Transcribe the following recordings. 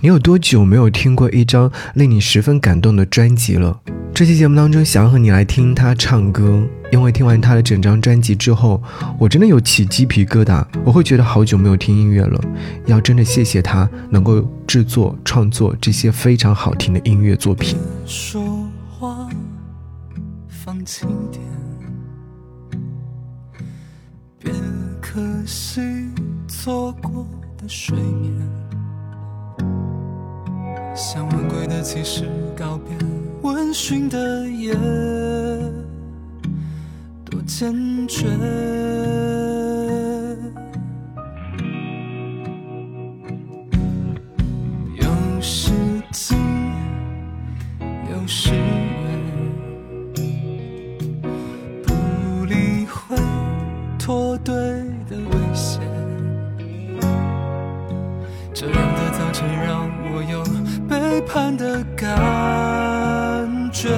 你有多久没有听过一张令你十分感动的专辑了？这期节目当中，想要和你来听他唱歌，因为听完他的整张专辑之后，我真的有起鸡皮疙瘩。我会觉得好久没有听音乐了，要真的谢谢他能够制作创作这些非常好听的音乐作品。说话放轻点，别可惜错过的睡眠。的骑士告别温驯的夜，多坚决。有时近，有时远，不理会脱队的危险。这样的早晨让我有。背叛的感觉，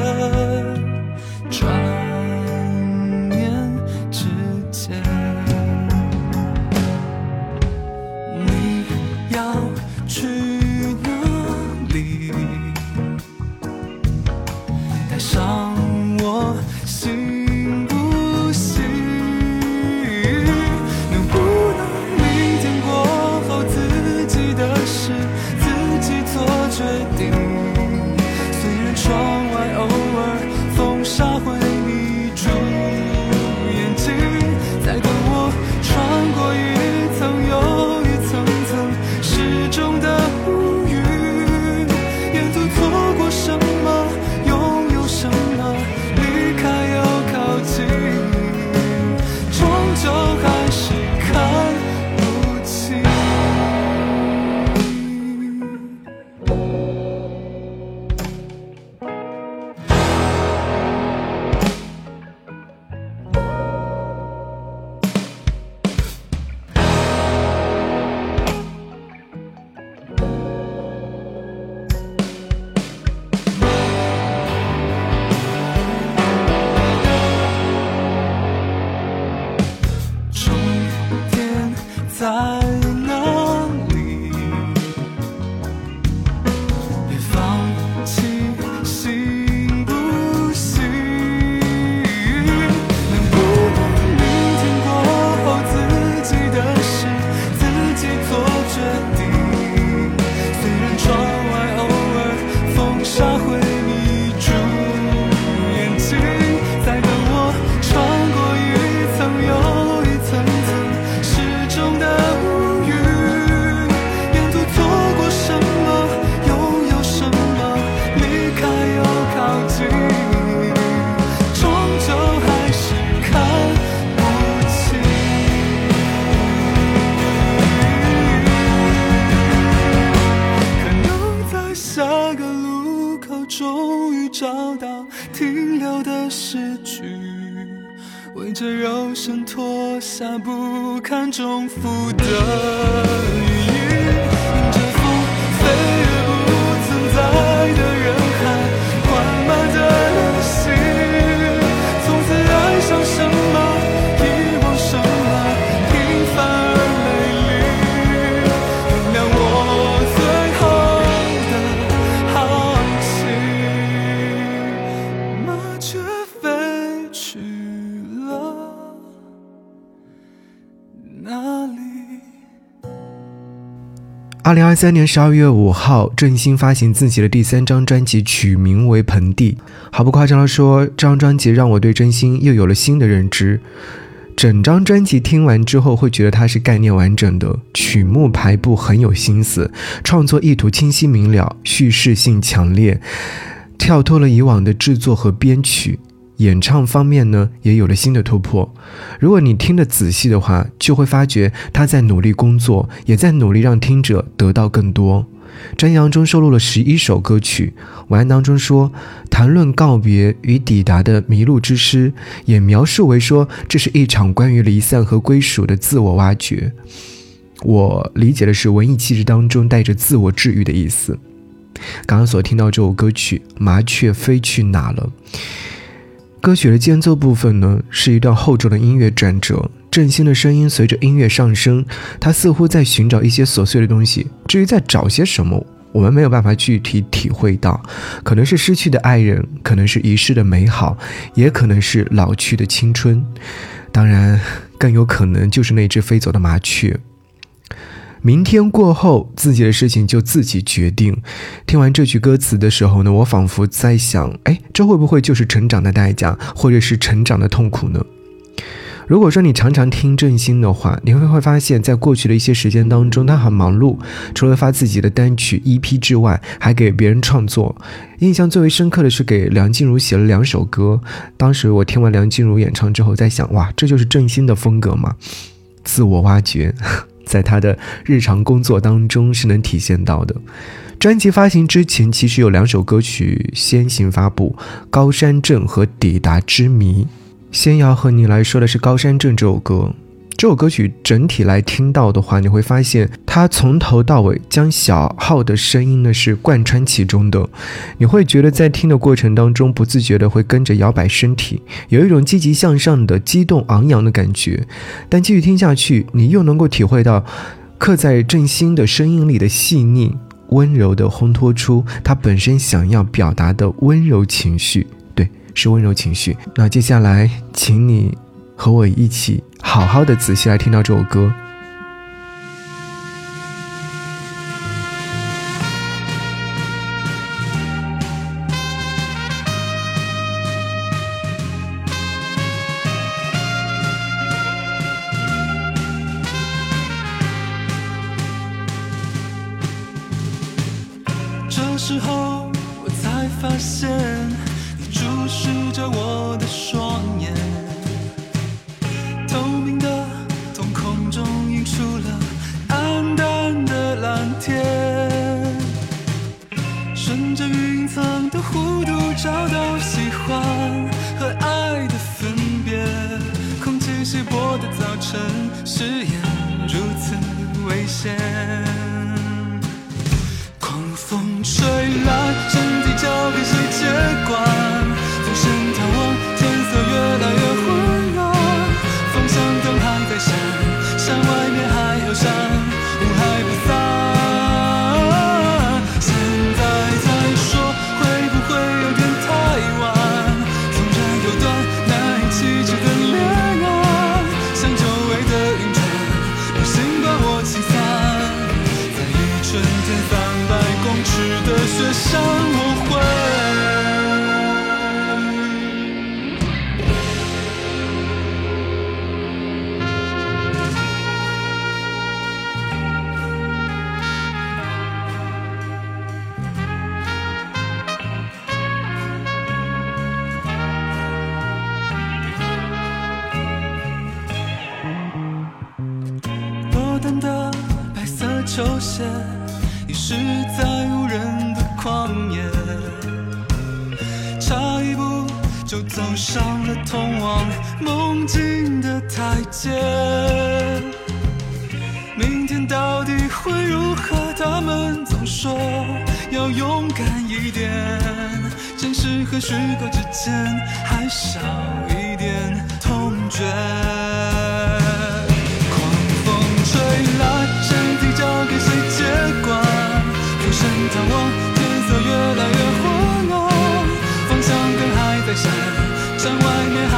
二零二三年十二月五号，郑兴发行自己的第三张专辑，取名为《盆地》。毫不夸张地说，这张专辑让我对郑兴又有了新的认知。整张专辑听完之后，会觉得它是概念完整的，曲目排布很有心思，创作意图清晰明了，叙事性强烈，跳脱了以往的制作和编曲。演唱方面呢，也有了新的突破。如果你听得仔细的话，就会发觉他在努力工作，也在努力让听者得到更多。专辑中收录了十一首歌曲，文案当中说，谈论告别与抵达的迷路之诗，也描述为说这是一场关于离散和归属的自我挖掘。我理解的是文艺气质当中带着自我治愈的意思。刚刚所听到这首歌曲《麻雀飞去哪了》。歌曲的间奏部分呢，是一段厚重的音乐转折，郑兴的声音随着音乐上升，他似乎在寻找一些琐碎的东西。至于在找些什么，我们没有办法具体体会到，可能是失去的爱人，可能是遗失的美好，也可能是老去的青春，当然，更有可能就是那只飞走的麻雀。明天过后，自己的事情就自己决定。听完这句歌词的时候呢，我仿佛在想，哎，这会不会就是成长的代价，或者是成长的痛苦呢？如果说你常常听郑兴的话，你会会发现在过去的一些时间当中，他很忙碌，除了发自己的单曲 EP 之外，还给别人创作。印象最为深刻的是给梁静茹写了两首歌。当时我听完梁静茹演唱之后，在想，哇，这就是郑兴的风格吗？自我挖掘。在他的日常工作当中是能体现到的。专辑发行之前，其实有两首歌曲先行发布，《高山镇》和《抵达之谜》。先要和你来说的是《高山镇》这首歌。这首歌曲整体来听到的话，你会发现它从头到尾将小号的声音呢是贯穿其中的，你会觉得在听的过程当中不自觉的会跟着摇摆身体，有一种积极向上的激动昂扬的感觉。但继续听下去，你又能够体会到刻在郑兴的声音里的细腻、温柔的烘托出他本身想要表达的温柔情绪。对，是温柔情绪。那接下来，请你和我一起。好好的仔细来听到这首歌。稀薄的早晨誓言如此危险，狂风吹来，身体交给谁接管？风声逃亡，天色越来越昏暗，方向灯还在闪，山外面还有山，的白色球鞋，遗失在无人。旷野，差一步就走上了通往梦境的台阶。明天到底会如何？他们总说要勇敢一点，真实和虚构之间还少一点痛觉。狂风吹来，身体交给谁接管？浮生探望。在，外面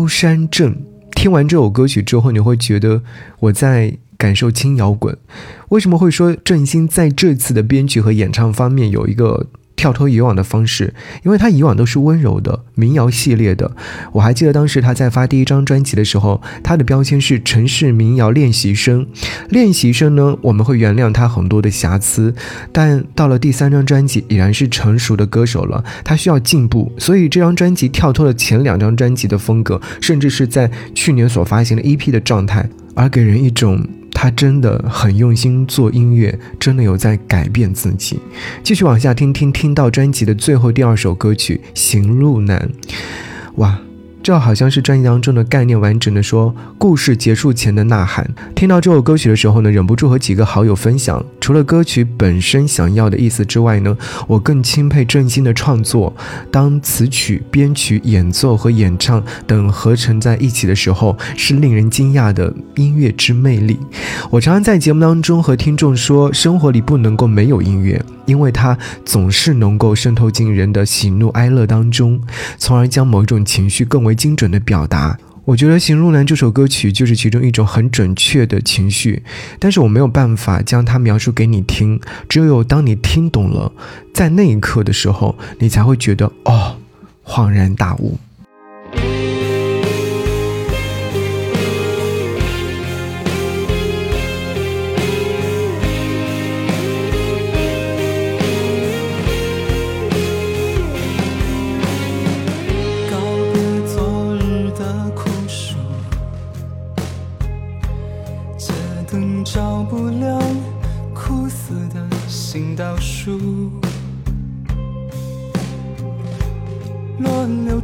高山镇。听完这首歌曲之后，你会觉得我在感受轻摇滚。为什么会说郑兴在这次的编曲和演唱方面有一个？跳脱以往的方式，因为他以往都是温柔的民谣系列的。我还记得当时他在发第一张专辑的时候，他的标签是城市民谣练习生。练习生呢，我们会原谅他很多的瑕疵，但到了第三张专辑，已然是成熟的歌手了，他需要进步。所以这张专辑跳脱了前两张专辑的风格，甚至是在去年所发行的 EP 的状态，而给人一种。他真的很用心做音乐，真的有在改变自己。继续往下听听，听到专辑的最后第二首歌曲《行路难》，哇！这好像是专辑当中的概念，完整的说故事结束前的呐喊。听到这首歌曲的时候呢，忍不住和几个好友分享。除了歌曲本身想要的意思之外呢，我更钦佩郑兴的创作。当词曲、编曲、演奏和演唱等合成在一起的时候，是令人惊讶的音乐之魅力。我常常在节目当中和听众说，生活里不能够没有音乐。因为它总是能够渗透进人的喜怒哀乐当中，从而将某一种情绪更为为精准的表达。我觉得《行路难》这首歌曲就是其中一种很准确的情绪，但是我没有办法将它描述给你听。只有当你听懂了，在那一刻的时候，你才会觉得哦，恍然大悟。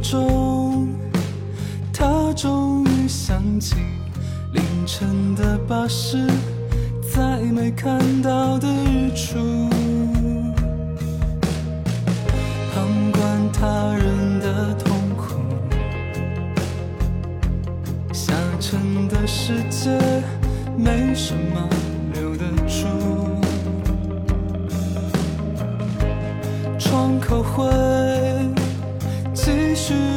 中，他终于想起凌晨的巴士，再没看到的日出。旁观他人的痛苦，下沉的世界没什么留得住。窗口会。should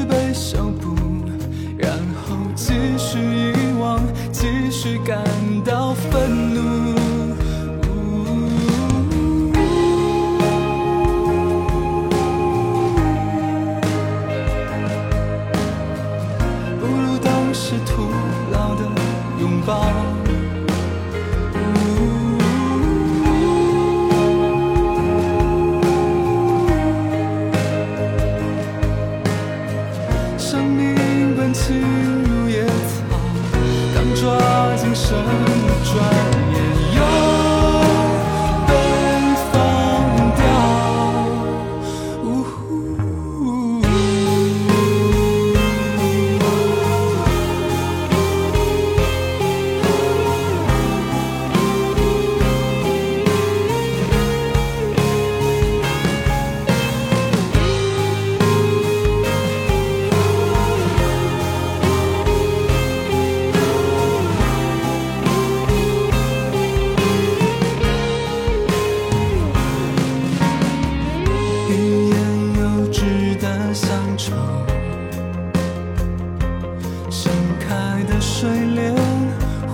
盛开的睡莲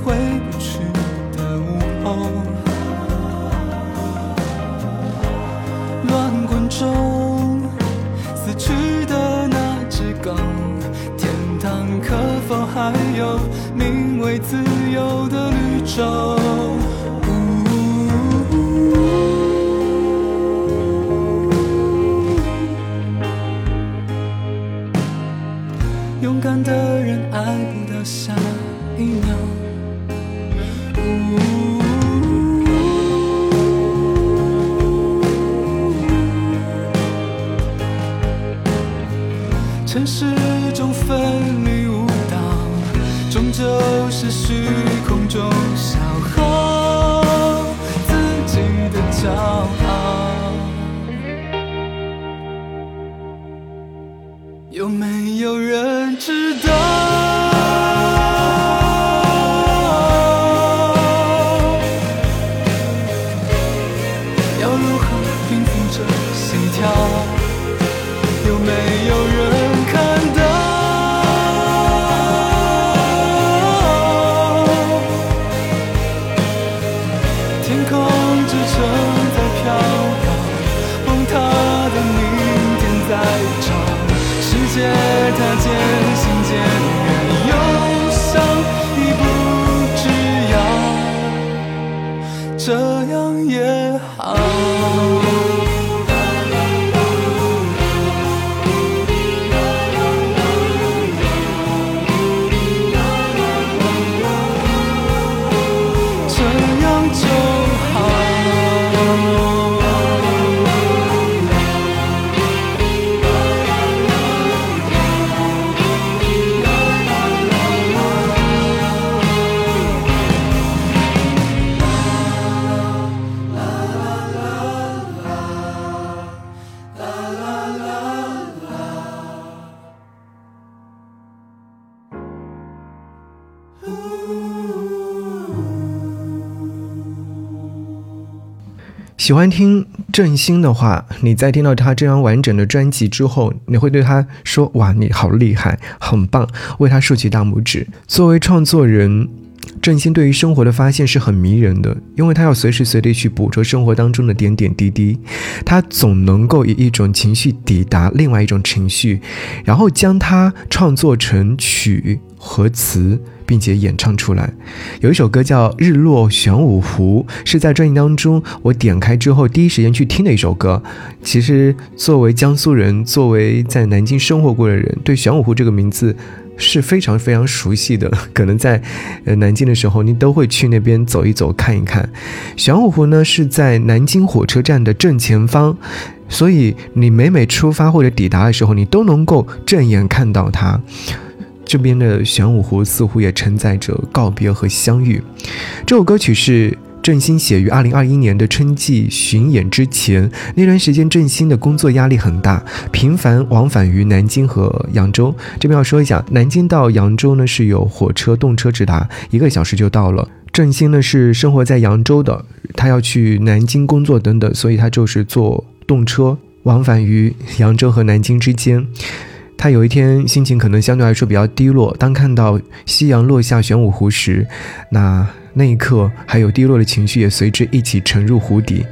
回不去的午后乱滚中死去的那只狗天堂可否还有名为自由的绿洲喜欢听郑兴的话，你在听到他这张完整的专辑之后，你会对他说：“哇，你好厉害，很棒！”为他竖起大拇指。作为创作人，郑兴对于生活的发现是很迷人的，因为他要随时随地去捕捉生活当中的点点滴滴，他总能够以一种情绪抵达另外一种情绪，然后将它创作成曲和词。并且演唱出来，有一首歌叫《日落玄武湖》，是在专辑当中我点开之后第一时间去听的一首歌。其实，作为江苏人，作为在南京生活过的人，对玄武湖这个名字是非常非常熟悉的。可能在呃南京的时候，你都会去那边走一走、看一看。玄武湖呢是在南京火车站的正前方，所以你每每出发或者抵达的时候，你都能够正眼看到它。这边的玄武湖似乎也承载着告别和相遇。这首歌曲是郑兴写于二零二一年的春季巡演之前。那段时间，郑兴的工作压力很大，频繁往返于南京和扬州。这边要说一下，南京到扬州呢是有火车、动车直达，一个小时就到了。郑兴呢是生活在扬州的，他要去南京工作等等，所以他就是坐动车往返于扬州和南京之间。他有一天心情可能相对来说比较低落，当看到夕阳落下玄武湖时，那那一刻还有低落的情绪也随之一起沉入湖底。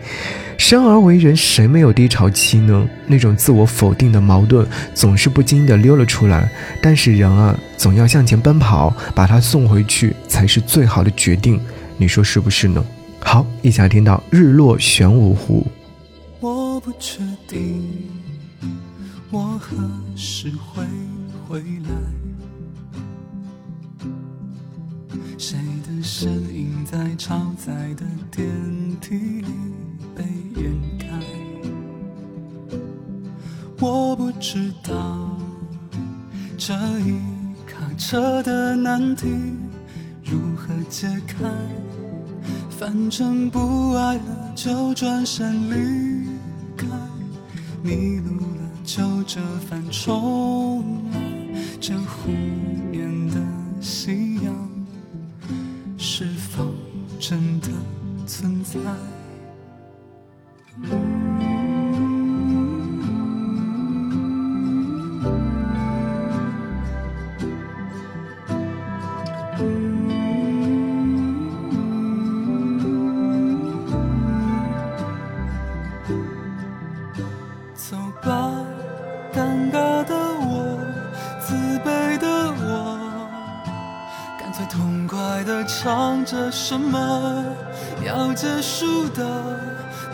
生而为人，谁没有低潮期呢？那种自我否定的矛盾总是不经意的溜了出来。但是人啊，总要向前奔跑，把它送回去才是最好的决定。你说是不是呢？好，一起来听到日落玄武湖。我不确定。身影在超载的电梯里被掩盖？我不知道这一卡车的难题如何解开。反正不爱了，就转身离开。迷路了。就折返重来，这湖面的心什么要结束的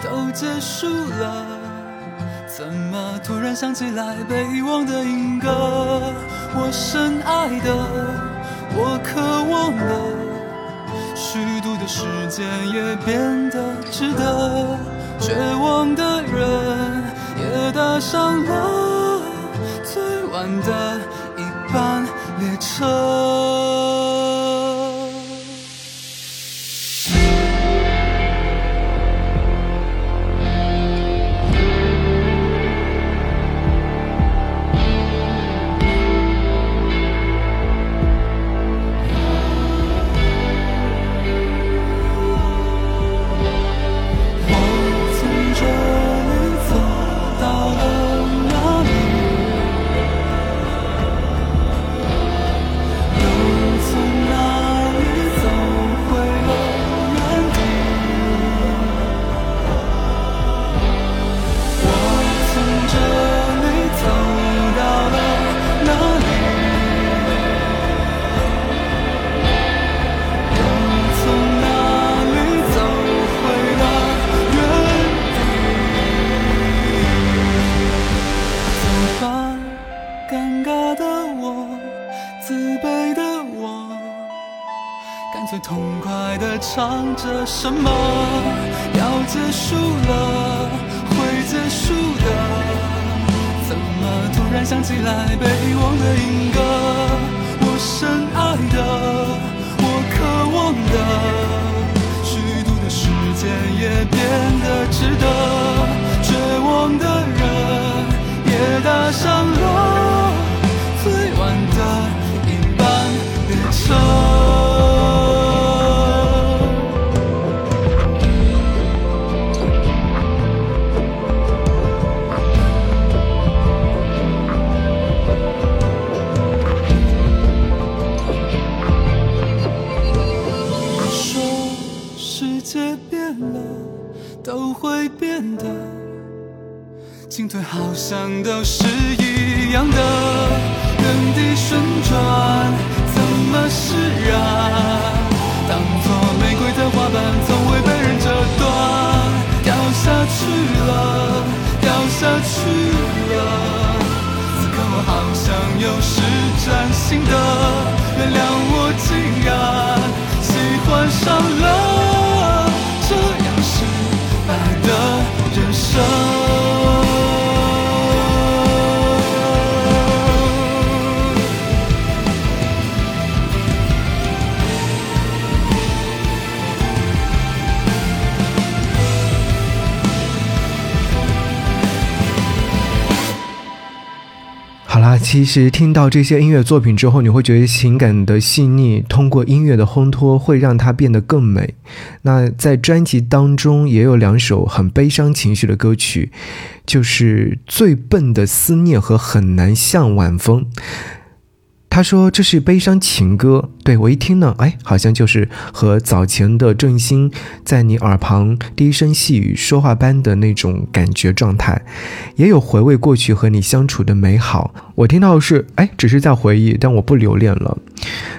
都结束了，怎么突然想起来被遗忘的音歌？我深爱的，我渴望的，虚度的时间也变得值得。绝望的人也搭上了最晚的一班列车。什么好像都是一样的，原地旋转，怎么释然？当作玫瑰的花瓣，从未被人折断，掉下去了，掉下去了。此刻我好像又是崭新的，原谅我其实听到这些音乐作品之后，你会觉得情感的细腻，通过音乐的烘托，会让它变得更美。那在专辑当中也有两首很悲伤情绪的歌曲，就是《最笨的思念》和《很难向晚风》。他说这是悲伤情歌，对我一听呢，哎，好像就是和早前的郑兴在你耳旁低声细语说话般的那种感觉状态，也有回味过去和你相处的美好。我听到的是，哎，只是在回忆，但我不留恋了。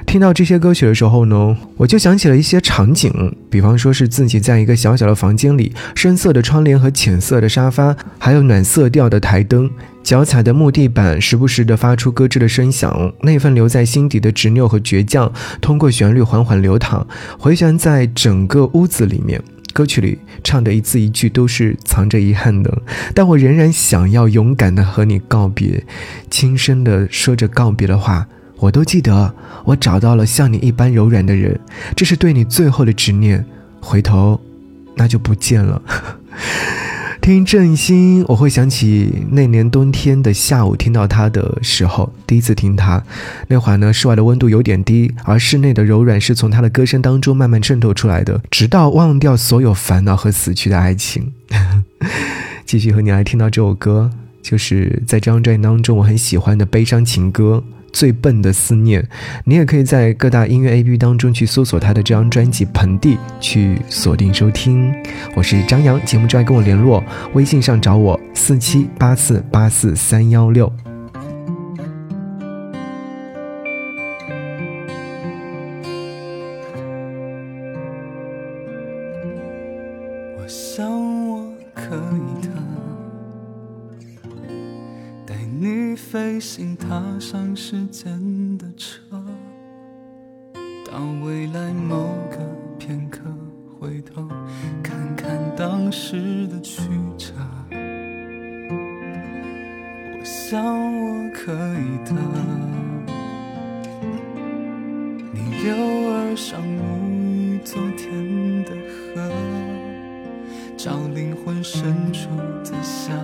听到这些歌曲的时候呢，我就想起了一些场景，比方说是自己在一个小小的房间里，深色的窗帘和浅色的沙发，还有暖色调的台灯。脚踩的木地板时不时地发出咯吱的声响，那份留在心底的执拗和倔强，通过旋律缓缓流淌，回旋在整个屋子里面。歌曲里唱的一字一句都是藏着遗憾的，但我仍然想要勇敢的和你告别，轻声地说着告别的话。我都记得，我找到了像你一般柔软的人，这是对你最后的执念。回头，那就不见了。听郑兴，我会想起那年冬天的下午，听到他的时候，第一次听他，那会儿呢，室外的温度有点低，而室内的柔软是从他的歌声当中慢慢渗透出来的，直到忘掉所有烦恼和死去的爱情。继续和你来听到这首歌，就是在这张专辑当中我很喜欢的悲伤情歌。最笨的思念，你也可以在各大音乐 APP 当中去搜索他的这张专辑《盆地》，去锁定收听。我是张扬，节目之外跟我联络，微信上找我四七八四八四三幺六。时间的车，到未来某个片刻，回头看看当时的曲折。我想我可以的，你留儿上沐浴昨天的河。找灵魂深处的想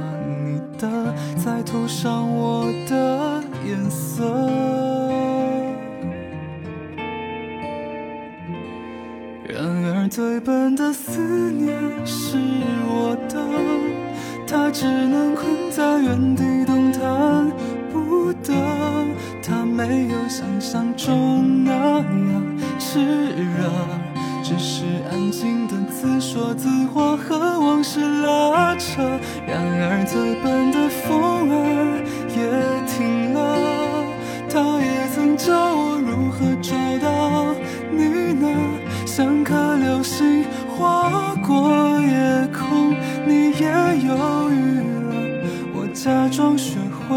你的，再涂上我的颜色。然而最笨的思念是我的，它只能困在原地动弹不得，它没有想象中那样炽热。只是安静的自说自话和往事拉扯，然而最笨的风儿教我如何找到你呢？像颗流星划过夜空，你也犹豫了，我假装学会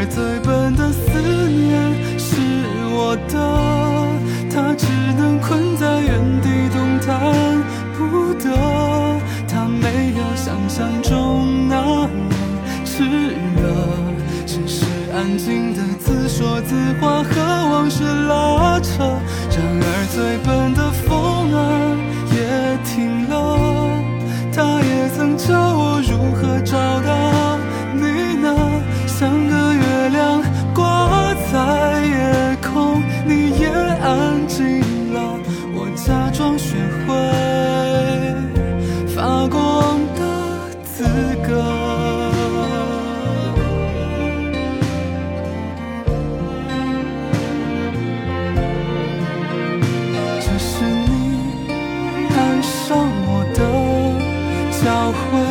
而最笨的思念是我的，它只能困在原地动弹不得。它没有想象中那么炽热，只是安静的自说自话和往事拉扯。然而最笨的风儿也停了，它也曾教我如何找到会